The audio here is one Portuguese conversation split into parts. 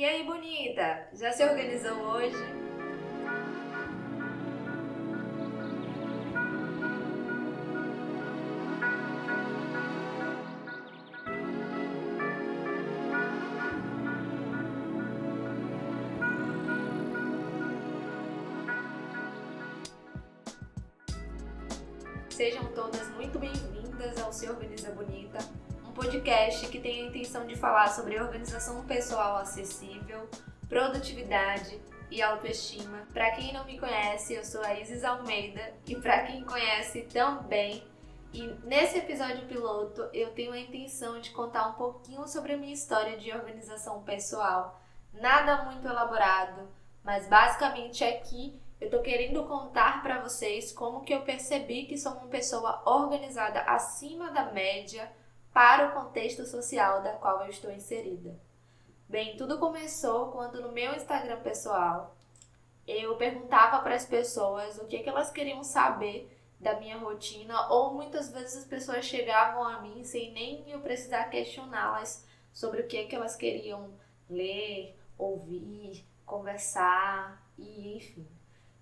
E aí, bonita? Já se organizou hoje? Sejam todas muito bem-vindas ao Se Organiza Bonita, podcast que tem a intenção de falar sobre organização pessoal acessível, produtividade e autoestima. Para quem não me conhece, eu sou a Isis Almeida e para quem conhece também, e nesse episódio piloto eu tenho a intenção de contar um pouquinho sobre a minha história de organização pessoal. Nada muito elaborado, mas basicamente aqui eu tô querendo contar para vocês como que eu percebi que sou uma pessoa organizada acima da média para o contexto social da qual eu estou inserida. Bem, tudo começou quando no meu Instagram pessoal eu perguntava para as pessoas o que, que elas queriam saber da minha rotina, ou muitas vezes as pessoas chegavam a mim sem nem eu precisar questioná-las sobre o que, que elas queriam ler, ouvir, conversar e enfim.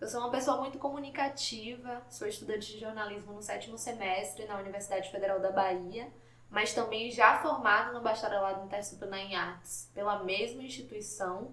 Eu sou uma pessoa muito comunicativa, sou estudante de jornalismo no sétimo semestre na Universidade Federal da Bahia, mas também já formada no bacharelado interdisciplinar em artes pela mesma instituição.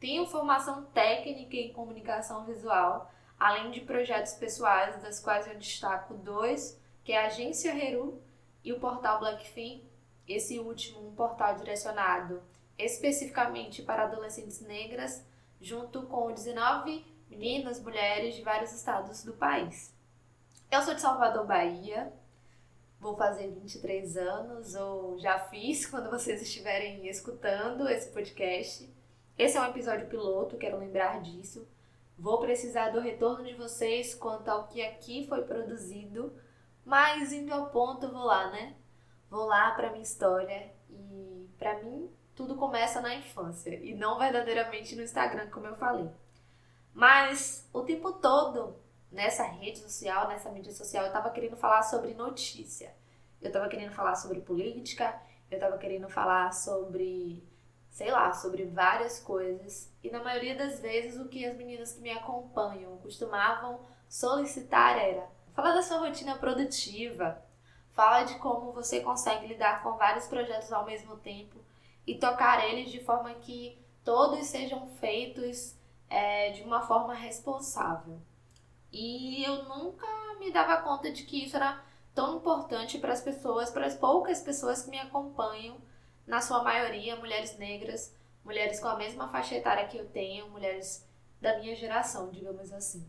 Tenho formação técnica em comunicação visual, além de projetos pessoais, das quais eu destaco dois, que é a Agência Heru e o portal Blackfin, esse último um portal direcionado especificamente para adolescentes negras, junto com 19 meninas, mulheres de vários estados do país. Eu sou de Salvador, Bahia. Vou fazer 23 anos, ou já fiz quando vocês estiverem escutando esse podcast. Esse é um episódio piloto, quero lembrar disso. Vou precisar do retorno de vocês quanto ao que aqui foi produzido, mas indo ao ponto, vou lá, né? Vou lá para minha história e para mim tudo começa na infância e não verdadeiramente no Instagram, como eu falei. Mas o tempo todo nessa rede social, nessa mídia social, eu tava querendo falar sobre notícia. Eu tava querendo falar sobre política, eu tava querendo falar sobre, sei lá, sobre várias coisas. E na maioria das vezes o que as meninas que me acompanham costumavam solicitar era: fala da sua rotina produtiva, fala de como você consegue lidar com vários projetos ao mesmo tempo e tocar eles de forma que todos sejam feitos é, de uma forma responsável. E eu nunca me dava conta de que isso era tão importante para as pessoas, para as poucas pessoas que me acompanham, na sua maioria mulheres negras, mulheres com a mesma faixa etária que eu tenho, mulheres da minha geração, digamos assim.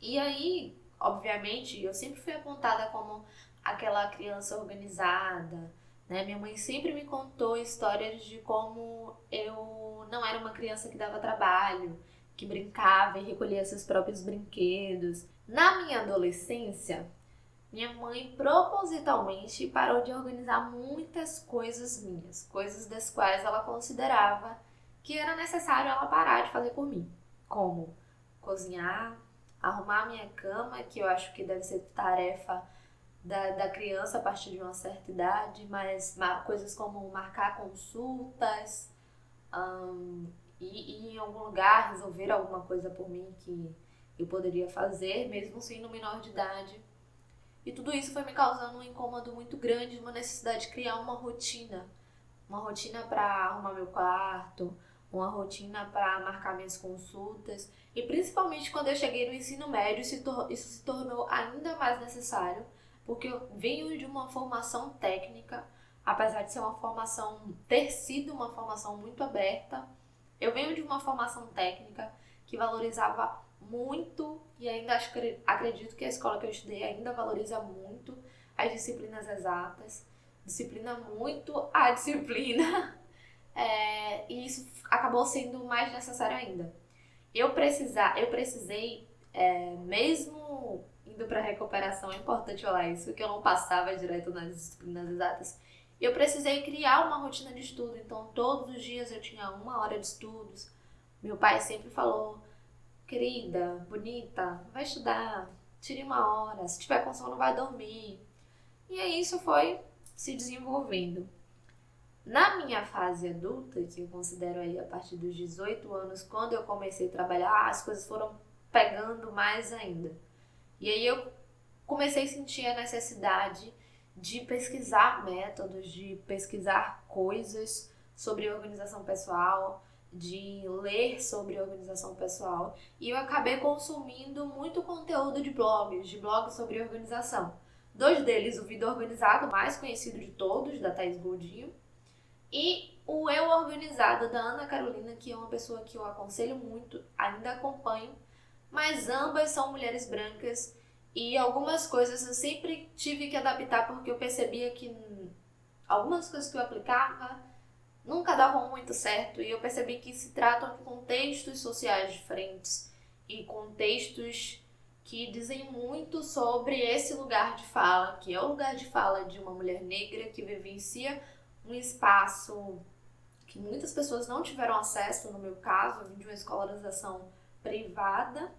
E aí, obviamente, eu sempre fui apontada como aquela criança organizada, né? Minha mãe sempre me contou histórias de como eu não era uma criança que dava trabalho, que brincava e recolhia seus próprios brinquedos. Na minha adolescência, minha mãe propositalmente parou de organizar muitas coisas minhas, coisas das quais ela considerava que era necessário ela parar de fazer por mim, como cozinhar, arrumar minha cama, que eu acho que deve ser tarefa da, da criança a partir de uma certa idade, mas coisas como marcar consultas, e ir em algum lugar resolver alguma coisa por mim que eu poderia fazer, mesmo sendo menor de idade. E tudo isso foi me causando um incômodo muito grande, uma necessidade de criar uma rotina. Uma rotina para arrumar meu quarto, uma rotina para marcar minhas consultas. E principalmente quando eu cheguei no ensino médio, isso se tornou ainda mais necessário, porque eu venho de uma formação técnica, apesar de ser uma formação, ter sido uma formação muito aberta eu venho de uma formação técnica que valorizava muito, e ainda acho, acredito que a escola que eu estudei ainda valoriza muito as disciplinas exatas, disciplina muito a disciplina, é, e isso acabou sendo mais necessário ainda. Eu, precisar, eu precisei, é, mesmo indo para recuperação, é importante falar isso, que eu não passava direto nas disciplinas exatas, eu precisei criar uma rotina de estudo, então todos os dias eu tinha uma hora de estudos. Meu pai sempre falou: querida, bonita, vai estudar, tire uma hora, se tiver com sono, vai dormir. E aí isso foi se desenvolvendo. Na minha fase adulta, que eu considero aí a partir dos 18 anos, quando eu comecei a trabalhar, as coisas foram pegando mais ainda. E aí eu comecei a sentir a necessidade de pesquisar métodos, de pesquisar coisas sobre organização pessoal, de ler sobre organização pessoal, e eu acabei consumindo muito conteúdo de blogs, de blogs sobre organização. Dois deles, o Vida Organizado, mais conhecido de todos, da Thais Goldinho, e o Eu Organizado, da Ana Carolina, que é uma pessoa que eu aconselho muito, ainda acompanho, mas ambas são mulheres brancas e algumas coisas eu sempre tive que adaptar porque eu percebia que algumas coisas que eu aplicava nunca davam muito certo. E eu percebi que se tratam de contextos sociais diferentes e contextos que dizem muito sobre esse lugar de fala, que é o lugar de fala de uma mulher negra que vivencia um espaço que muitas pessoas não tiveram acesso, no meu caso, eu vim de uma escolarização privada,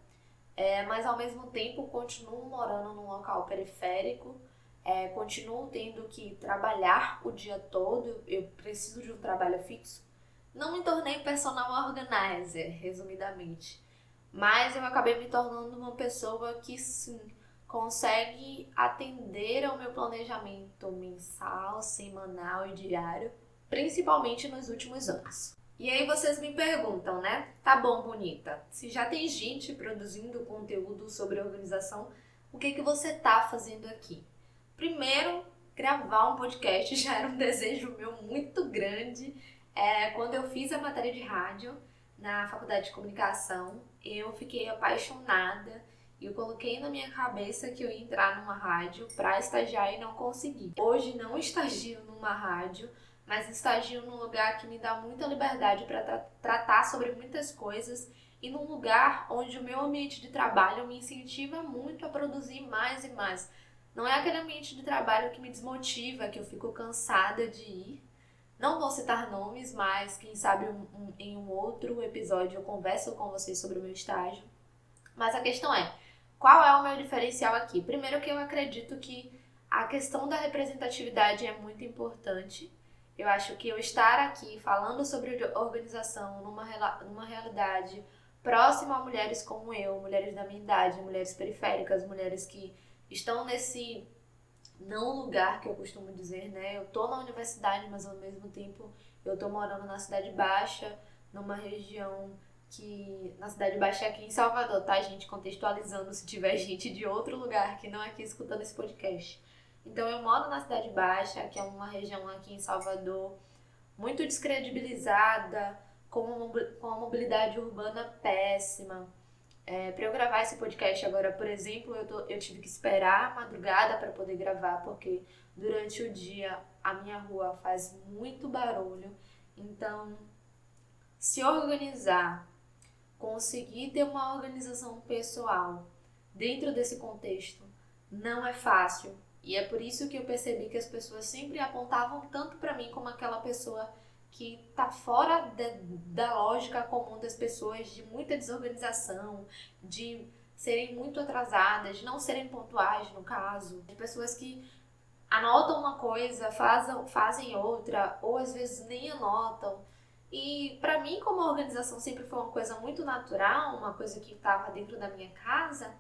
é, mas ao mesmo tempo continuo morando num local periférico, é, continuo tendo que trabalhar o dia todo, eu preciso de um trabalho fixo. Não me tornei personal organizer, resumidamente, mas eu acabei me tornando uma pessoa que sim consegue atender ao meu planejamento mensal, semanal e diário, principalmente nos últimos anos. E aí vocês me perguntam, né? Tá bom, bonita. Se já tem gente produzindo conteúdo sobre organização, o que que você tá fazendo aqui? Primeiro, gravar um podcast já era um desejo meu muito grande. É, quando eu fiz a matéria de rádio na faculdade de comunicação, eu fiquei apaixonada e eu coloquei na minha cabeça que eu ia entrar numa rádio para estagiar e não consegui. Hoje não estagio numa rádio, mas estagio num lugar que me dá muita liberdade para tra tratar sobre muitas coisas e num lugar onde o meu ambiente de trabalho me incentiva muito a produzir mais e mais. Não é aquele ambiente de trabalho que me desmotiva, que eu fico cansada de ir. Não vou citar nomes, mas quem sabe um, um, em um outro episódio eu converso com vocês sobre o meu estágio. Mas a questão é, qual é o meu diferencial aqui? Primeiro que eu acredito que a questão da representatividade é muito importante eu acho que eu estar aqui falando sobre organização numa, numa realidade próxima a mulheres como eu, mulheres da minha idade, mulheres periféricas, mulheres que estão nesse não lugar que eu costumo dizer, né? Eu tô na universidade, mas ao mesmo tempo eu tô morando na cidade baixa, numa região que na cidade baixa é aqui em Salvador, tá, gente? Contextualizando se tiver gente de outro lugar que não é aqui escutando esse podcast. Então eu moro na Cidade Baixa, que é uma região aqui em Salvador muito descredibilizada, com uma, mobilidade urbana péssima. É, para eu gravar esse podcast agora, por exemplo, eu, tô, eu tive que esperar a madrugada para poder gravar, porque durante o dia a minha rua faz muito barulho. Então, se organizar, conseguir ter uma organização pessoal dentro desse contexto não é fácil, e é por isso que eu percebi que as pessoas sempre apontavam tanto para mim como aquela pessoa que tá fora de, da lógica comum das pessoas, de muita desorganização, de serem muito atrasadas, de não serem pontuais, no caso, de pessoas que anotam uma coisa, fazem, fazem outra, ou às vezes nem anotam. E para mim, como a organização sempre foi uma coisa muito natural, uma coisa que estava dentro da minha casa,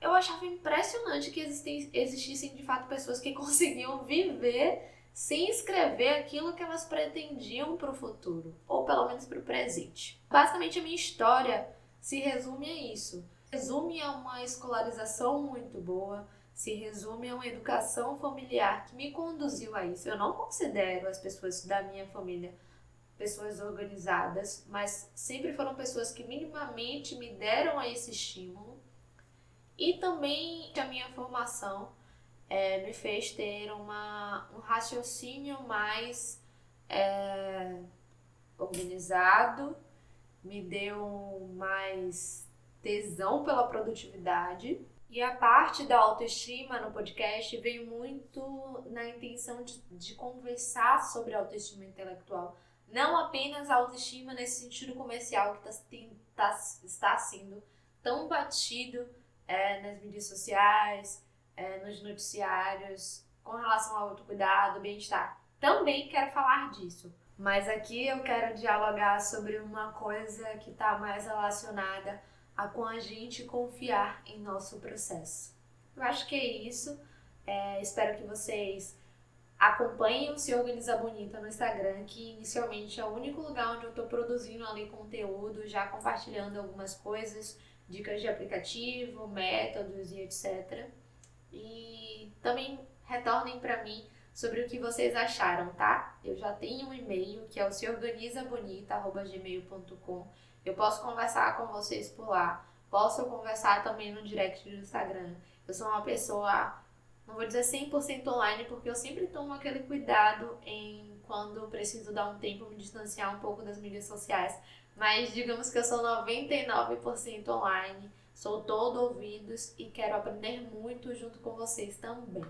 eu achava impressionante que existem, existissem de fato pessoas que conseguiam viver sem escrever aquilo que elas pretendiam para o futuro, ou pelo menos para o presente. Basicamente, a minha história se resume a isso. Resume a uma escolarização muito boa, se resume a uma educação familiar que me conduziu a isso. Eu não considero as pessoas da minha família pessoas organizadas, mas sempre foram pessoas que minimamente me deram esse estímulo e também a minha formação é, me fez ter uma, um raciocínio mais é, organizado, me deu mais tesão pela produtividade. E a parte da autoestima no podcast veio muito na intenção de, de conversar sobre autoestima intelectual. Não apenas a autoestima nesse sentido comercial que tá, tem, tá, está sendo tão batido é, nas mídias sociais, é, nos noticiários, com relação ao autocuidado, bem-estar. também quero falar disso. Mas aqui eu quero dialogar sobre uma coisa que está mais relacionada a com a gente confiar em nosso processo. Eu acho que é isso. É, espero que vocês acompanhem o Se Organiza Bonita no Instagram, que inicialmente é o único lugar onde eu estou produzindo ali conteúdo, já compartilhando algumas coisas, dicas de aplicativo, métodos e etc. E também retornem para mim sobre o que vocês acharam, tá? Eu já tenho um e-mail que é o seorganizabonita.gmail.com. Eu posso conversar com vocês por lá. Posso conversar também no direct do Instagram. Eu sou uma pessoa, não vou dizer 100% online, porque eu sempre tomo aquele cuidado em quando preciso dar um tempo, me distanciar um pouco das mídias sociais. Mas digamos que eu sou 99% online, sou todo ouvidos e quero aprender muito junto com vocês também.